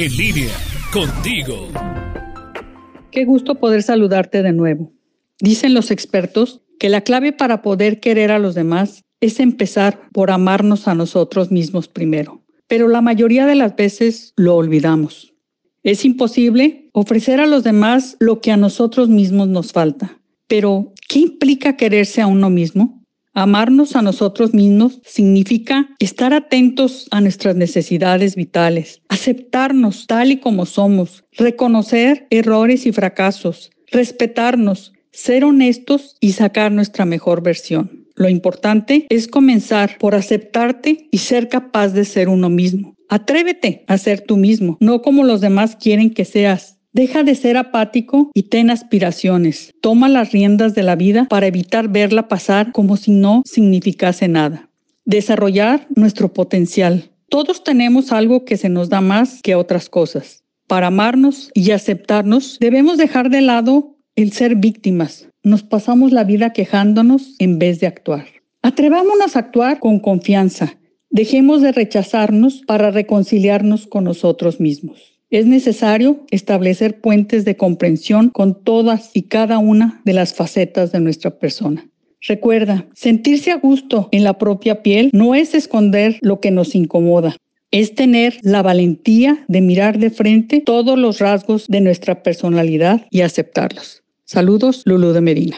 En línea, contigo. Qué gusto poder saludarte de nuevo. Dicen los expertos que la clave para poder querer a los demás es empezar por amarnos a nosotros mismos primero. Pero la mayoría de las veces lo olvidamos. Es imposible ofrecer a los demás lo que a nosotros mismos nos falta. Pero, ¿qué implica quererse a uno mismo? Amarnos a nosotros mismos significa estar atentos a nuestras necesidades vitales, aceptarnos tal y como somos, reconocer errores y fracasos, respetarnos, ser honestos y sacar nuestra mejor versión. Lo importante es comenzar por aceptarte y ser capaz de ser uno mismo. Atrévete a ser tú mismo, no como los demás quieren que seas. Deja de ser apático y ten aspiraciones. Toma las riendas de la vida para evitar verla pasar como si no significase nada. Desarrollar nuestro potencial. Todos tenemos algo que se nos da más que otras cosas. Para amarnos y aceptarnos, debemos dejar de lado el ser víctimas. Nos pasamos la vida quejándonos en vez de actuar. Atrevámonos a actuar con confianza. Dejemos de rechazarnos para reconciliarnos con nosotros mismos. Es necesario establecer puentes de comprensión con todas y cada una de las facetas de nuestra persona. Recuerda, sentirse a gusto en la propia piel no es esconder lo que nos incomoda, es tener la valentía de mirar de frente todos los rasgos de nuestra personalidad y aceptarlos. Saludos, Lulu de Medina.